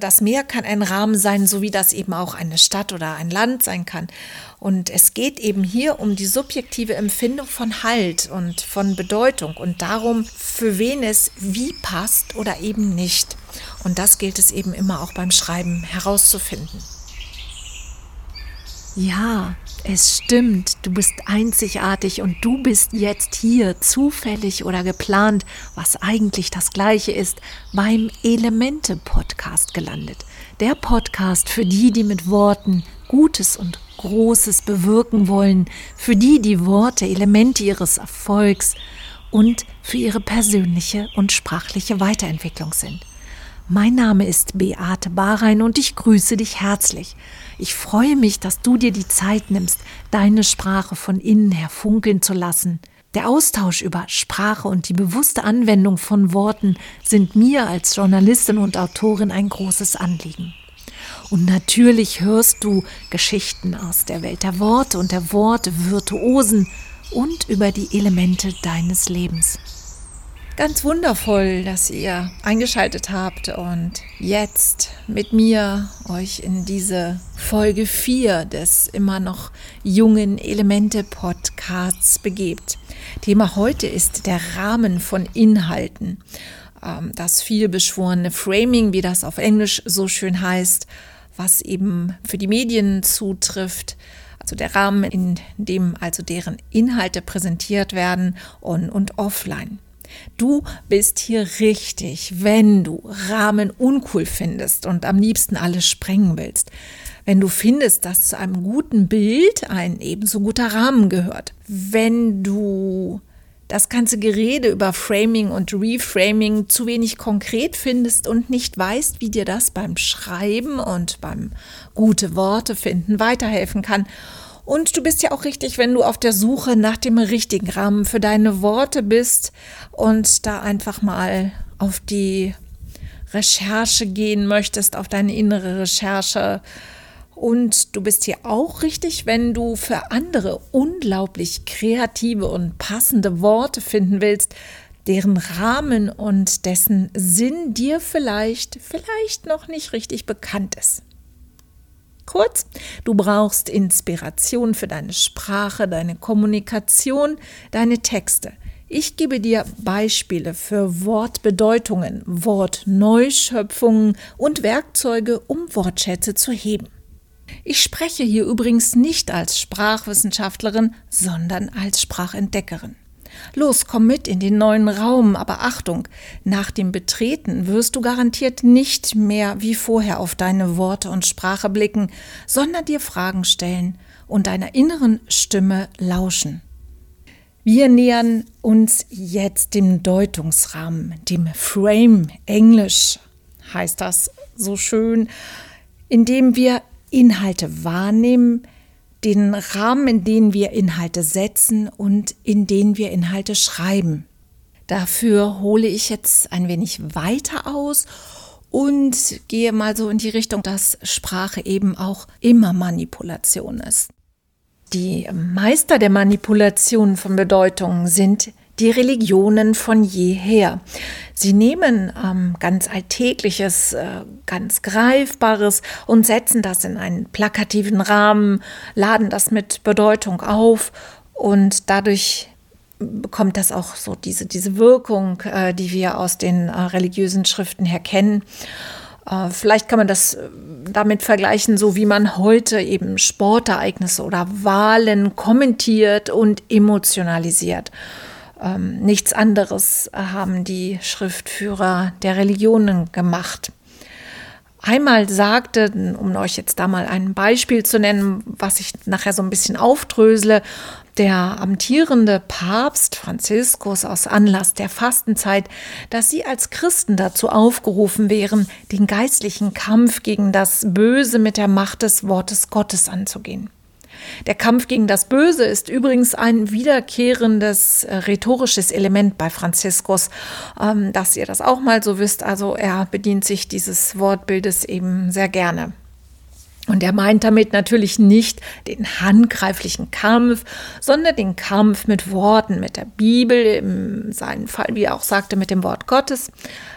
Das Meer kann ein Rahmen sein, so wie das eben auch eine Stadt oder ein Land sein kann. Und es geht eben hier um die subjektive Empfindung von Halt und von Bedeutung und darum, für wen es wie passt oder eben nicht. Und das gilt es eben immer auch beim Schreiben herauszufinden. Ja, es stimmt, du bist einzigartig und du bist jetzt hier, zufällig oder geplant, was eigentlich das gleiche ist, beim Elemente-Podcast gelandet. Der Podcast für die, die mit Worten Gutes und Großes bewirken wollen, für die die Worte Elemente ihres Erfolgs und für ihre persönliche und sprachliche Weiterentwicklung sind. Mein Name ist Beate Bahrein und ich grüße dich herzlich. Ich freue mich, dass du dir die Zeit nimmst, deine Sprache von innen her funkeln zu lassen. Der Austausch über Sprache und die bewusste Anwendung von Worten sind mir als Journalistin und Autorin ein großes Anliegen. Und natürlich hörst du Geschichten aus der Welt der Worte und der Worte Virtuosen und über die Elemente deines Lebens. Ganz wundervoll, dass ihr eingeschaltet habt und jetzt mit mir euch in diese Folge 4 des immer noch jungen Elemente Podcasts begebt. Thema heute ist der Rahmen von Inhalten. Ähm, das vielbeschworene Framing, wie das auf Englisch so schön heißt, was eben für die Medien zutrifft also der Rahmen, in dem also deren Inhalte präsentiert werden on und offline. Du bist hier richtig, wenn du Rahmen uncool findest und am liebsten alles sprengen willst. Wenn du findest, dass zu einem guten Bild ein ebenso guter Rahmen gehört. Wenn du das ganze Gerede über Framing und Reframing zu wenig konkret findest und nicht weißt, wie dir das beim Schreiben und beim gute Worte finden weiterhelfen kann und du bist ja auch richtig, wenn du auf der Suche nach dem richtigen Rahmen für deine Worte bist und da einfach mal auf die Recherche gehen möchtest, auf deine innere Recherche. Und du bist hier auch richtig, wenn du für andere unglaublich kreative und passende Worte finden willst, deren Rahmen und dessen Sinn dir vielleicht, vielleicht noch nicht richtig bekannt ist. Kurz, du brauchst Inspiration für deine Sprache, deine Kommunikation, deine Texte. Ich gebe dir Beispiele für Wortbedeutungen, Wortneuschöpfungen und Werkzeuge, um Wortschätze zu heben. Ich spreche hier übrigens nicht als Sprachwissenschaftlerin, sondern als Sprachentdeckerin. Los, komm mit in den neuen Raum, aber Achtung, nach dem Betreten wirst du garantiert nicht mehr wie vorher auf deine Worte und Sprache blicken, sondern dir Fragen stellen und deiner inneren Stimme lauschen. Wir nähern uns jetzt dem Deutungsrahmen, dem Frame, Englisch heißt das so schön, in dem wir Inhalte wahrnehmen, den Rahmen, in den wir Inhalte setzen und in den wir Inhalte schreiben. Dafür hole ich jetzt ein wenig weiter aus und gehe mal so in die Richtung, dass Sprache eben auch immer Manipulation ist. Die Meister der Manipulation von Bedeutung sind die Religionen von jeher. Sie nehmen ähm, ganz Alltägliches, äh, ganz Greifbares und setzen das in einen plakativen Rahmen, laden das mit Bedeutung auf und dadurch bekommt das auch so diese, diese Wirkung, äh, die wir aus den äh, religiösen Schriften her kennen. Äh, vielleicht kann man das äh, damit vergleichen, so wie man heute eben Sportereignisse oder Wahlen kommentiert und emotionalisiert. Ähm, nichts anderes haben die Schriftführer der Religionen gemacht. Einmal sagte, um euch jetzt da mal ein Beispiel zu nennen, was ich nachher so ein bisschen aufdrösele, der amtierende Papst Franziskus aus Anlass der Fastenzeit, dass sie als Christen dazu aufgerufen wären, den geistlichen Kampf gegen das Böse mit der Macht des Wortes Gottes anzugehen. Der Kampf gegen das Böse ist übrigens ein wiederkehrendes äh, rhetorisches Element bei Franziskus, ähm, dass ihr das auch mal so wisst. Also er bedient sich dieses Wortbildes eben sehr gerne. Und er meint damit natürlich nicht den handgreiflichen Kampf, sondern den Kampf mit Worten, mit der Bibel, in seinem Fall, wie er auch sagte, mit dem Wort Gottes.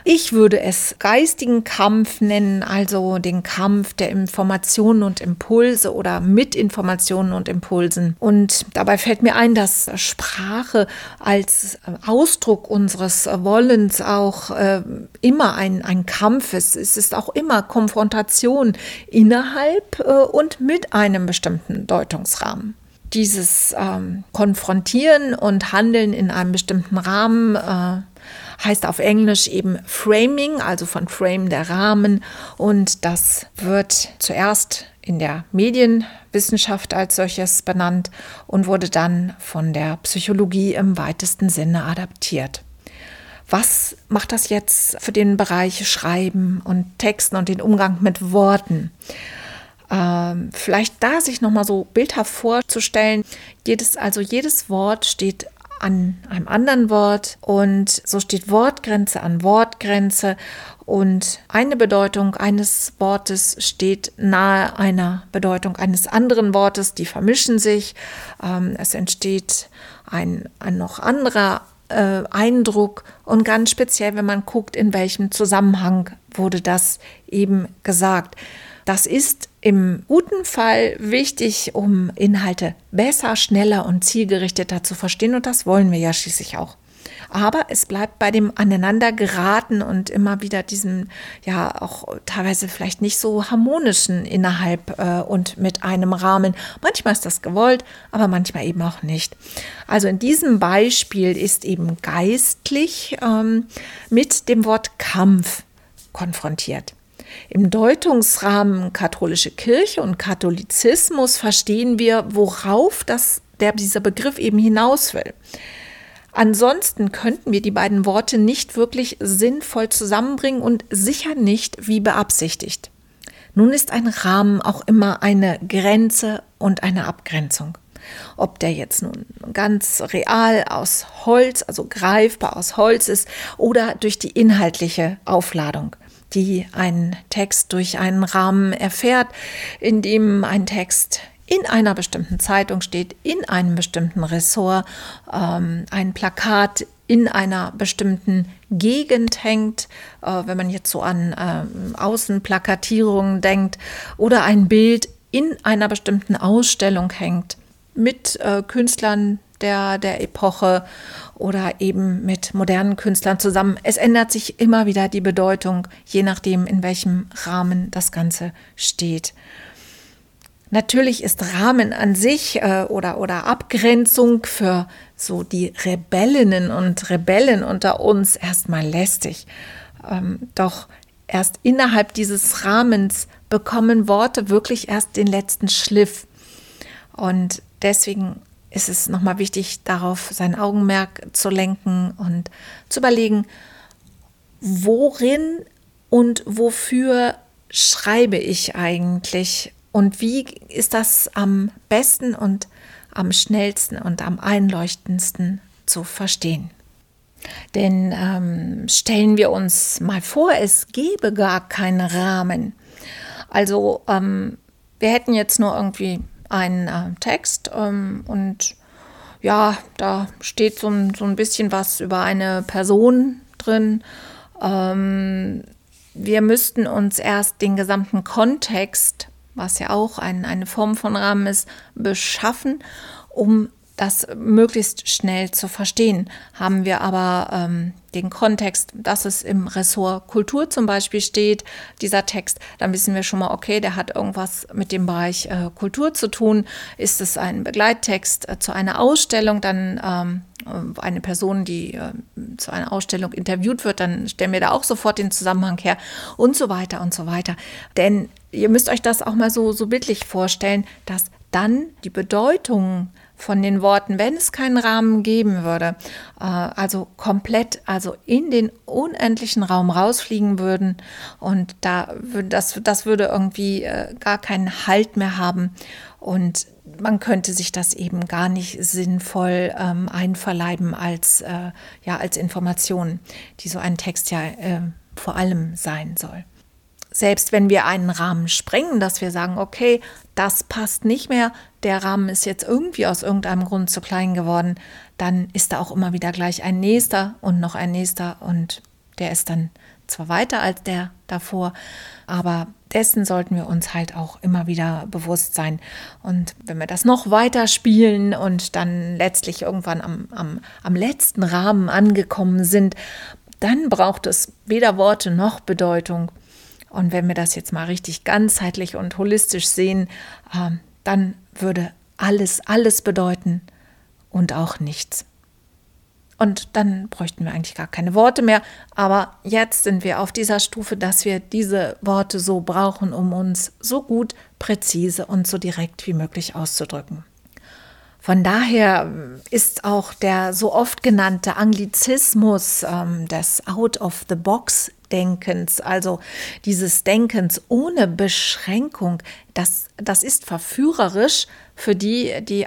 Ich würde es geistigen Kampf nennen, also den Kampf der Informationen und Impulse oder mit Informationen und Impulsen. Und dabei fällt mir ein, dass Sprache als Ausdruck unseres Wollens auch äh, immer ein, ein Kampf ist. Es ist auch immer Konfrontation innerhalb äh, und mit einem bestimmten Deutungsrahmen dieses ähm, Konfrontieren und Handeln in einem bestimmten Rahmen äh, heißt auf Englisch eben Framing, also von Frame der Rahmen. Und das wird zuerst in der Medienwissenschaft als solches benannt und wurde dann von der Psychologie im weitesten Sinne adaptiert. Was macht das jetzt für den Bereich Schreiben und Texten und den Umgang mit Worten? Ähm, vielleicht da sich nochmal so bildhaft vorzustellen. Jedes, also jedes Wort steht an einem anderen Wort und so steht Wortgrenze an Wortgrenze und eine Bedeutung eines Wortes steht nahe einer Bedeutung eines anderen Wortes, die vermischen sich. Ähm, es entsteht ein, ein noch anderer äh, Eindruck und ganz speziell, wenn man guckt, in welchem Zusammenhang wurde das eben gesagt. Das ist im guten Fall wichtig, um Inhalte besser, schneller und zielgerichteter zu verstehen und das wollen wir ja schließlich auch. Aber es bleibt bei dem Aneinandergeraten und immer wieder diesem, ja, auch teilweise vielleicht nicht so harmonischen innerhalb äh, und mit einem Rahmen. Manchmal ist das gewollt, aber manchmal eben auch nicht. Also in diesem Beispiel ist eben geistlich ähm, mit dem Wort Kampf konfrontiert. Im Deutungsrahmen katholische Kirche und Katholizismus verstehen wir, worauf das, der, dieser Begriff eben hinaus will. Ansonsten könnten wir die beiden Worte nicht wirklich sinnvoll zusammenbringen und sicher nicht wie beabsichtigt. Nun ist ein Rahmen auch immer eine Grenze und eine Abgrenzung. Ob der jetzt nun ganz real aus Holz, also greifbar aus Holz ist, oder durch die inhaltliche Aufladung die ein Text durch einen Rahmen erfährt, in dem ein Text in einer bestimmten Zeitung steht, in einem bestimmten Ressort, ähm, ein Plakat in einer bestimmten Gegend hängt, äh, wenn man jetzt so an äh, Außenplakatierungen denkt, oder ein Bild in einer bestimmten Ausstellung hängt, mit äh, Künstlern der, der Epoche oder eben mit modernen Künstlern zusammen. Es ändert sich immer wieder die Bedeutung, je nachdem, in welchem Rahmen das Ganze steht. Natürlich ist Rahmen an sich äh, oder, oder Abgrenzung für so die Rebellinnen und Rebellen unter uns erstmal lästig. Ähm, doch erst innerhalb dieses Rahmens bekommen Worte wirklich erst den letzten Schliff. Und deswegen ist es nochmal wichtig, darauf sein Augenmerk zu lenken und zu überlegen, worin und wofür schreibe ich eigentlich und wie ist das am besten und am schnellsten und am einleuchtendsten zu verstehen. Denn ähm, stellen wir uns mal vor, es gäbe gar keinen Rahmen. Also ähm, wir hätten jetzt nur irgendwie einen äh, Text ähm, und ja, da steht so, so ein bisschen was über eine Person drin. Ähm, wir müssten uns erst den gesamten Kontext, was ja auch ein, eine Form von Rahmen ist, beschaffen, um das möglichst schnell zu verstehen. Haben wir aber ähm, den Kontext, dass es im Ressort Kultur zum Beispiel steht, dieser Text, dann wissen wir schon mal, okay, der hat irgendwas mit dem Bereich äh, Kultur zu tun. Ist es ein Begleittext äh, zu einer Ausstellung, dann ähm, äh, eine Person, die äh, zu einer Ausstellung interviewt wird, dann stellen wir da auch sofort den Zusammenhang her und so weiter und so weiter. Denn ihr müsst euch das auch mal so, so bildlich vorstellen, dass dann die Bedeutung von den Worten, wenn es keinen Rahmen geben würde, äh, also komplett, also in den unendlichen Raum rausfliegen würden und da das, das würde irgendwie äh, gar keinen Halt mehr haben. Und man könnte sich das eben gar nicht sinnvoll ähm, einverleiben als, äh, ja, als Information, die so ein Text ja äh, vor allem sein soll selbst wenn wir einen Rahmen sprengen, dass wir sagen, okay, das passt nicht mehr, der Rahmen ist jetzt irgendwie aus irgendeinem Grund zu klein geworden, dann ist da auch immer wieder gleich ein nächster und noch ein nächster und der ist dann zwar weiter als der davor, aber dessen sollten wir uns halt auch immer wieder bewusst sein. Und wenn wir das noch weiter spielen und dann letztlich irgendwann am, am, am letzten Rahmen angekommen sind, dann braucht es weder Worte noch Bedeutung. Und wenn wir das jetzt mal richtig ganzheitlich und holistisch sehen, äh, dann würde alles, alles bedeuten und auch nichts. Und dann bräuchten wir eigentlich gar keine Worte mehr. Aber jetzt sind wir auf dieser Stufe, dass wir diese Worte so brauchen, um uns so gut, präzise und so direkt wie möglich auszudrücken. Von daher ist auch der so oft genannte Anglizismus ähm, des Out-of-the-Box Denkens, also dieses Denkens ohne Beschränkung, das, das ist verführerisch für die, die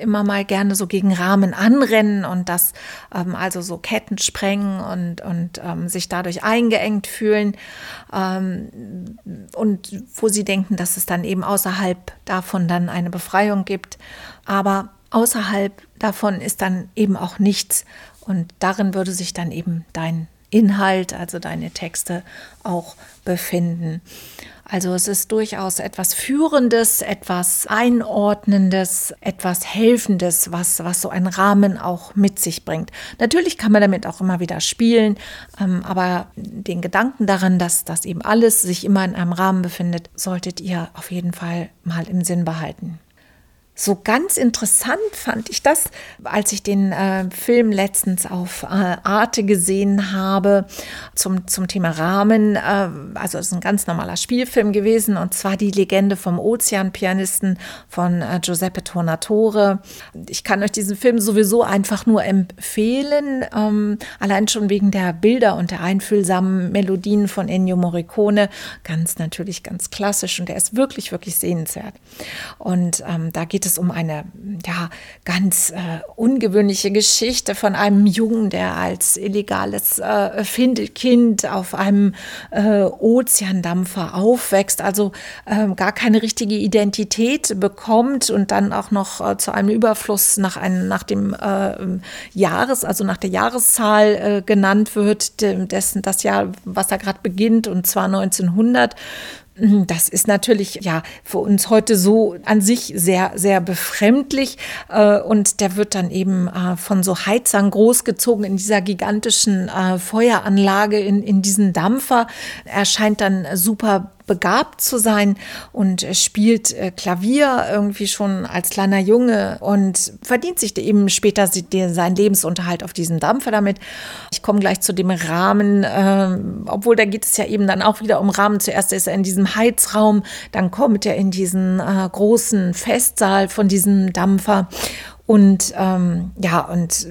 immer mal gerne so gegen Rahmen anrennen und das ähm, also so Ketten sprengen und, und ähm, sich dadurch eingeengt fühlen ähm, und wo sie denken, dass es dann eben außerhalb davon dann eine Befreiung gibt. Aber außerhalb davon ist dann eben auch nichts und darin würde sich dann eben dein Inhalt, also deine Texte auch befinden. Also es ist durchaus etwas Führendes, etwas Einordnendes, etwas Helfendes, was, was so ein Rahmen auch mit sich bringt. Natürlich kann man damit auch immer wieder spielen, ähm, aber den Gedanken daran, dass das eben alles sich immer in einem Rahmen befindet, solltet ihr auf jeden Fall mal im Sinn behalten. So ganz interessant fand ich das, als ich den äh, Film letztens auf äh, Arte gesehen habe zum, zum Thema Rahmen. Äh, also es ist ein ganz normaler Spielfilm gewesen und zwar die Legende vom Ozeanpianisten von äh, Giuseppe Tornatore. Ich kann euch diesen Film sowieso einfach nur empfehlen, ähm, allein schon wegen der Bilder und der einfühlsamen Melodien von Ennio Morricone. Ganz natürlich ganz klassisch und der ist wirklich, wirklich sehenswert. Und ähm, da geht geht es um eine ja, ganz äh, ungewöhnliche Geschichte von einem Jungen, der als illegales äh, Kind auf einem äh, Ozeandampfer aufwächst, also ähm, gar keine richtige Identität bekommt und dann auch noch äh, zu einem Überfluss nach, einem, nach dem äh, Jahres, also nach der Jahreszahl äh, genannt wird, dessen das Jahr, was da gerade beginnt, und zwar 1900. Das ist natürlich ja für uns heute so an sich sehr, sehr befremdlich. Äh, und der wird dann eben äh, von so Heizern großgezogen in dieser gigantischen äh, Feueranlage, in, in diesen Dampfer. Er scheint dann super begabt zu sein und spielt äh, Klavier irgendwie schon als kleiner Junge und verdient sich eben später seinen Lebensunterhalt auf diesem Dampfer damit. Ich komme gleich zu dem Rahmen, äh, obwohl da geht es ja eben dann auch wieder um Rahmen. Zuerst ist er in diesem Heizraum, dann kommt er in diesen äh, großen Festsaal von diesem Dampfer und ähm, ja, und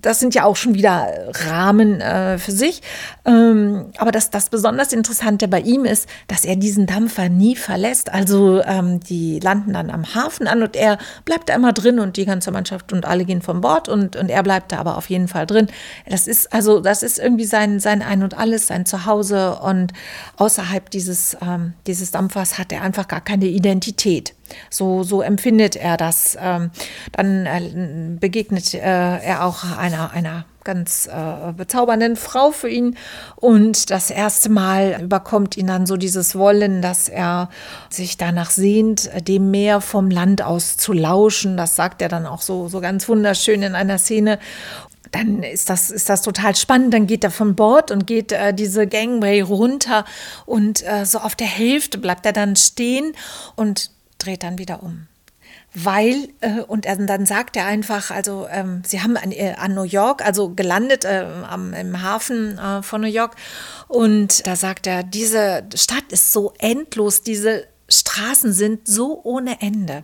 das sind ja auch schon wieder Rahmen äh, für sich. Ähm, aber das, das besonders Interessante bei ihm ist, dass er diesen Dampfer nie verlässt. Also ähm, die landen dann am Hafen an und er bleibt da immer drin und die ganze Mannschaft und alle gehen von Bord und, und er bleibt da aber auf jeden Fall drin. Das ist also, das ist irgendwie sein, sein Ein und Alles, sein Zuhause und außerhalb dieses, ähm, dieses Dampfers hat er einfach gar keine Identität. So, so empfindet er das. Ähm, dann äh, begegnet äh, er auch einer, einer ganz äh, bezaubernden Frau für ihn. Und das erste Mal überkommt ihn dann so dieses Wollen, dass er sich danach sehnt, dem Meer vom Land aus zu lauschen. Das sagt er dann auch so, so ganz wunderschön in einer Szene dann ist das, ist das total spannend. Dann geht er von Bord und geht äh, diese Gangway runter und äh, so auf der Hälfte bleibt er dann stehen und dreht dann wieder um. Weil, äh, und dann sagt er einfach, also ähm, sie haben an, äh, an, New York, also gelandet äh, am, im Hafen äh, von New York. Und da sagt er, diese Stadt ist so endlos, diese Straßen sind so ohne Ende.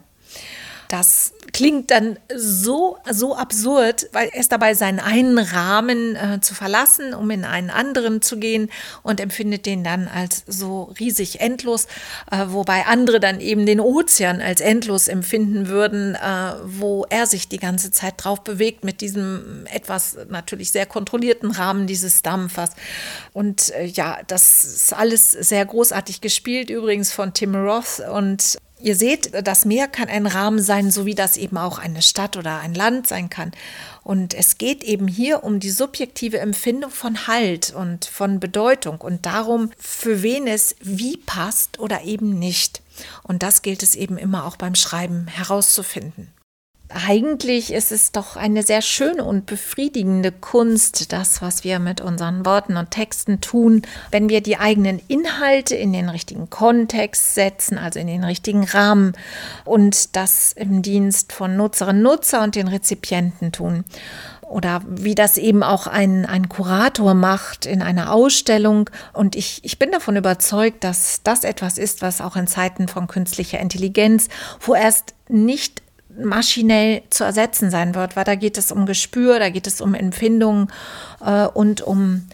Das klingt dann so, so absurd, weil er ist dabei, seinen einen Rahmen äh, zu verlassen, um in einen anderen zu gehen und empfindet den dann als so riesig endlos, äh, wobei andere dann eben den Ozean als endlos empfinden würden, äh, wo er sich die ganze Zeit drauf bewegt mit diesem etwas natürlich sehr kontrollierten Rahmen dieses Dampfers. Und äh, ja, das ist alles sehr großartig gespielt, übrigens von Tim Roth und ihr seht, das Meer kann ein Rahmen sein, so wie das eben auch eine Stadt oder ein Land sein kann. Und es geht eben hier um die subjektive Empfindung von Halt und von Bedeutung und darum, für wen es wie passt oder eben nicht. Und das gilt es eben immer auch beim Schreiben herauszufinden eigentlich ist es doch eine sehr schöne und befriedigende Kunst, das, was wir mit unseren Worten und Texten tun, wenn wir die eigenen Inhalte in den richtigen Kontext setzen, also in den richtigen Rahmen und das im Dienst von Nutzerinnen, Nutzer und den Rezipienten tun oder wie das eben auch ein, ein Kurator macht in einer Ausstellung. Und ich, ich bin davon überzeugt, dass das etwas ist, was auch in Zeiten von künstlicher Intelligenz vorerst nicht maschinell zu ersetzen sein wird, weil da geht es um Gespür, da geht es um Empfindungen äh, und um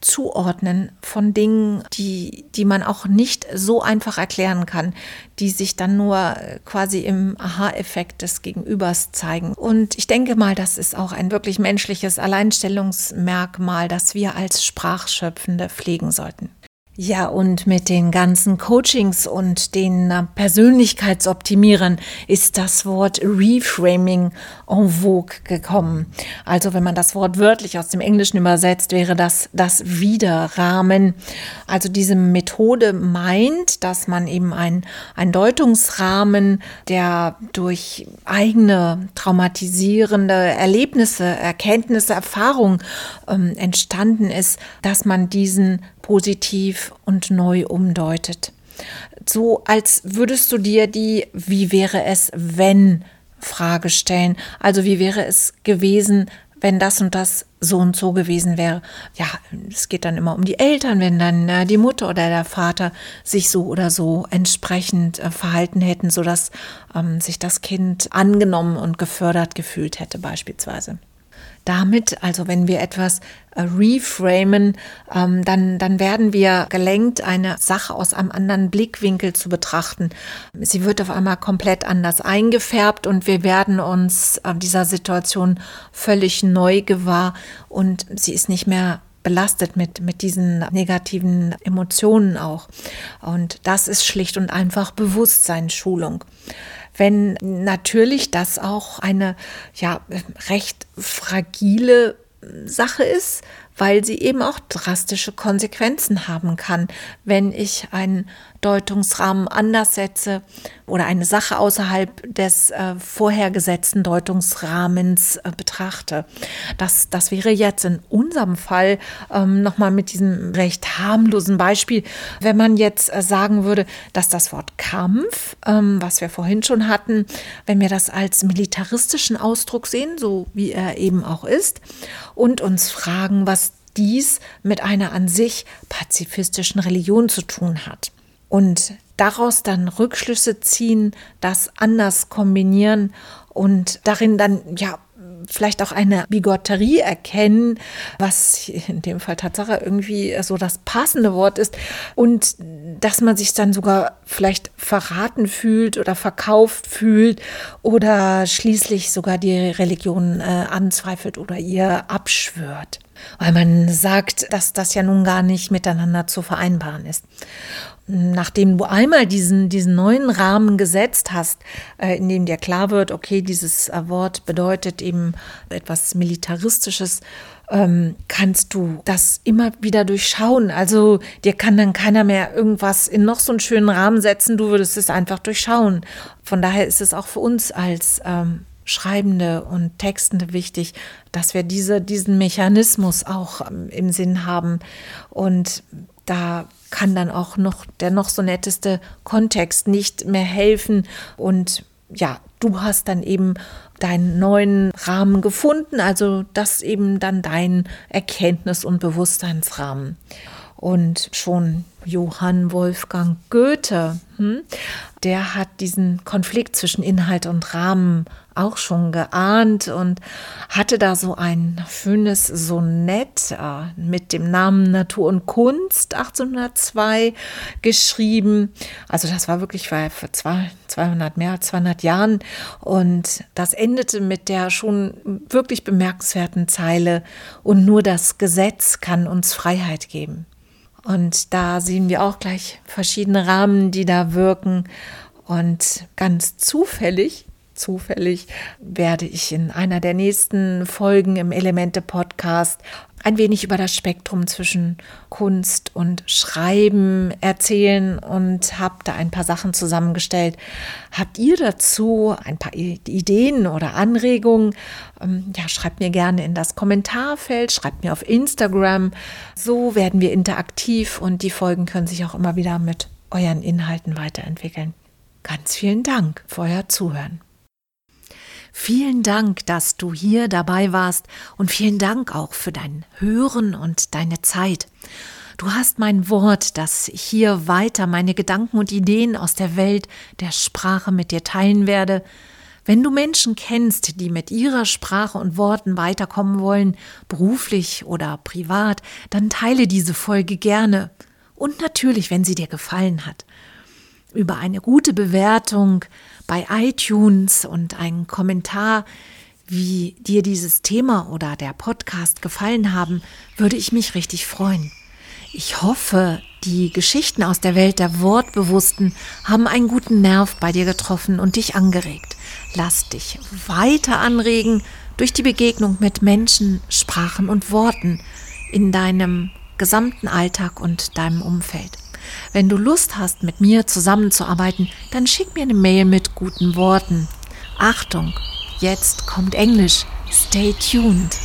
Zuordnen von Dingen, die, die man auch nicht so einfach erklären kann, die sich dann nur quasi im Aha-Effekt des Gegenübers zeigen. Und ich denke mal, das ist auch ein wirklich menschliches Alleinstellungsmerkmal, das wir als Sprachschöpfende pflegen sollten. Ja, und mit den ganzen Coachings und den äh, Persönlichkeitsoptimieren ist das Wort Reframing en vogue gekommen. Also wenn man das Wort wörtlich aus dem Englischen übersetzt, wäre das das Widerrahmen. Also diese Methode meint, dass man eben ein, ein Deutungsrahmen, der durch eigene traumatisierende Erlebnisse, Erkenntnisse, Erfahrungen ähm, entstanden ist, dass man diesen positiv und neu umdeutet. So als würdest du dir die Wie wäre es, wenn Frage stellen. Also wie wäre es gewesen, wenn das und das so und so gewesen wäre. Ja, es geht dann immer um die Eltern, wenn dann äh, die Mutter oder der Vater sich so oder so entsprechend äh, verhalten hätten, sodass ähm, sich das Kind angenommen und gefördert gefühlt hätte beispielsweise damit, also wenn wir etwas äh, reframen, ähm, dann, dann werden wir gelenkt, eine Sache aus einem anderen Blickwinkel zu betrachten. Sie wird auf einmal komplett anders eingefärbt und wir werden uns äh, dieser Situation völlig neu gewahr und sie ist nicht mehr belastet mit, mit diesen negativen Emotionen auch. Und das ist schlicht und einfach Bewusstseinsschulung wenn natürlich das auch eine ja recht fragile Sache ist, weil sie eben auch drastische Konsequenzen haben kann, wenn ich einen Deutungsrahmen anders setze oder eine Sache außerhalb des äh, vorhergesetzten Deutungsrahmens äh, betrachte. Das, das wäre jetzt in unserem Fall ähm, nochmal mit diesem recht harmlosen Beispiel, wenn man jetzt äh, sagen würde, dass das Wort Kampf, ähm, was wir vorhin schon hatten, wenn wir das als militaristischen Ausdruck sehen, so wie er eben auch ist, und uns fragen, was dies mit einer an sich pazifistischen Religion zu tun hat. Und daraus dann Rückschlüsse ziehen, das anders kombinieren und darin dann ja vielleicht auch eine Bigotterie erkennen, was in dem Fall Tatsache irgendwie so das passende Wort ist und dass man sich dann sogar vielleicht verraten fühlt oder verkauft fühlt oder schließlich sogar die Religion äh, anzweifelt oder ihr abschwört weil man sagt, dass das ja nun gar nicht miteinander zu vereinbaren ist. Nachdem du einmal diesen, diesen neuen Rahmen gesetzt hast, äh, in dem dir klar wird, okay, dieses Wort bedeutet eben etwas Militaristisches, ähm, kannst du das immer wieder durchschauen. Also dir kann dann keiner mehr irgendwas in noch so einen schönen Rahmen setzen, du würdest es einfach durchschauen. Von daher ist es auch für uns als ähm, Schreibende und Textende wichtig, dass wir diese, diesen Mechanismus auch ähm, im Sinn haben. Und da kann dann auch noch der noch so netteste Kontext nicht mehr helfen. Und ja, du hast dann eben deinen neuen Rahmen gefunden, also das eben dann dein Erkenntnis- und Bewusstseinsrahmen. Und schon Johann Wolfgang Goethe, hm, der hat diesen Konflikt zwischen Inhalt und Rahmen auch schon geahnt und hatte da so ein schönes Sonett äh, mit dem Namen Natur und Kunst 1802 geschrieben. Also das war wirklich vor zwei, 200, mehr als 200 Jahren und das endete mit der schon wirklich bemerkenswerten Zeile und nur das Gesetz kann uns Freiheit geben. Und da sehen wir auch gleich verschiedene Rahmen, die da wirken. Und ganz zufällig zufällig werde ich in einer der nächsten Folgen im Elemente Podcast ein wenig über das Spektrum zwischen Kunst und Schreiben erzählen und habe da ein paar Sachen zusammengestellt. Habt ihr dazu ein paar Ideen oder Anregungen? Ähm, ja, schreibt mir gerne in das Kommentarfeld, schreibt mir auf Instagram. So werden wir interaktiv und die Folgen können sich auch immer wieder mit euren Inhalten weiterentwickeln. Ganz vielen Dank für euer Zuhören. Vielen Dank, dass du hier dabei warst und vielen Dank auch für dein Hören und deine Zeit. Du hast mein Wort, dass ich hier weiter meine Gedanken und Ideen aus der Welt der Sprache mit dir teilen werde. Wenn du Menschen kennst, die mit ihrer Sprache und Worten weiterkommen wollen, beruflich oder privat, dann teile diese Folge gerne. Und natürlich, wenn sie dir gefallen hat. Über eine gute Bewertung, bei iTunes und einen Kommentar, wie dir dieses Thema oder der Podcast gefallen haben, würde ich mich richtig freuen. Ich hoffe, die Geschichten aus der Welt der Wortbewussten haben einen guten Nerv bei dir getroffen und dich angeregt. Lass dich weiter anregen durch die Begegnung mit Menschen, Sprachen und Worten in deinem gesamten Alltag und deinem Umfeld. Wenn du Lust hast, mit mir zusammenzuarbeiten, dann schick mir eine Mail mit guten Worten. Achtung, jetzt kommt Englisch. Stay tuned.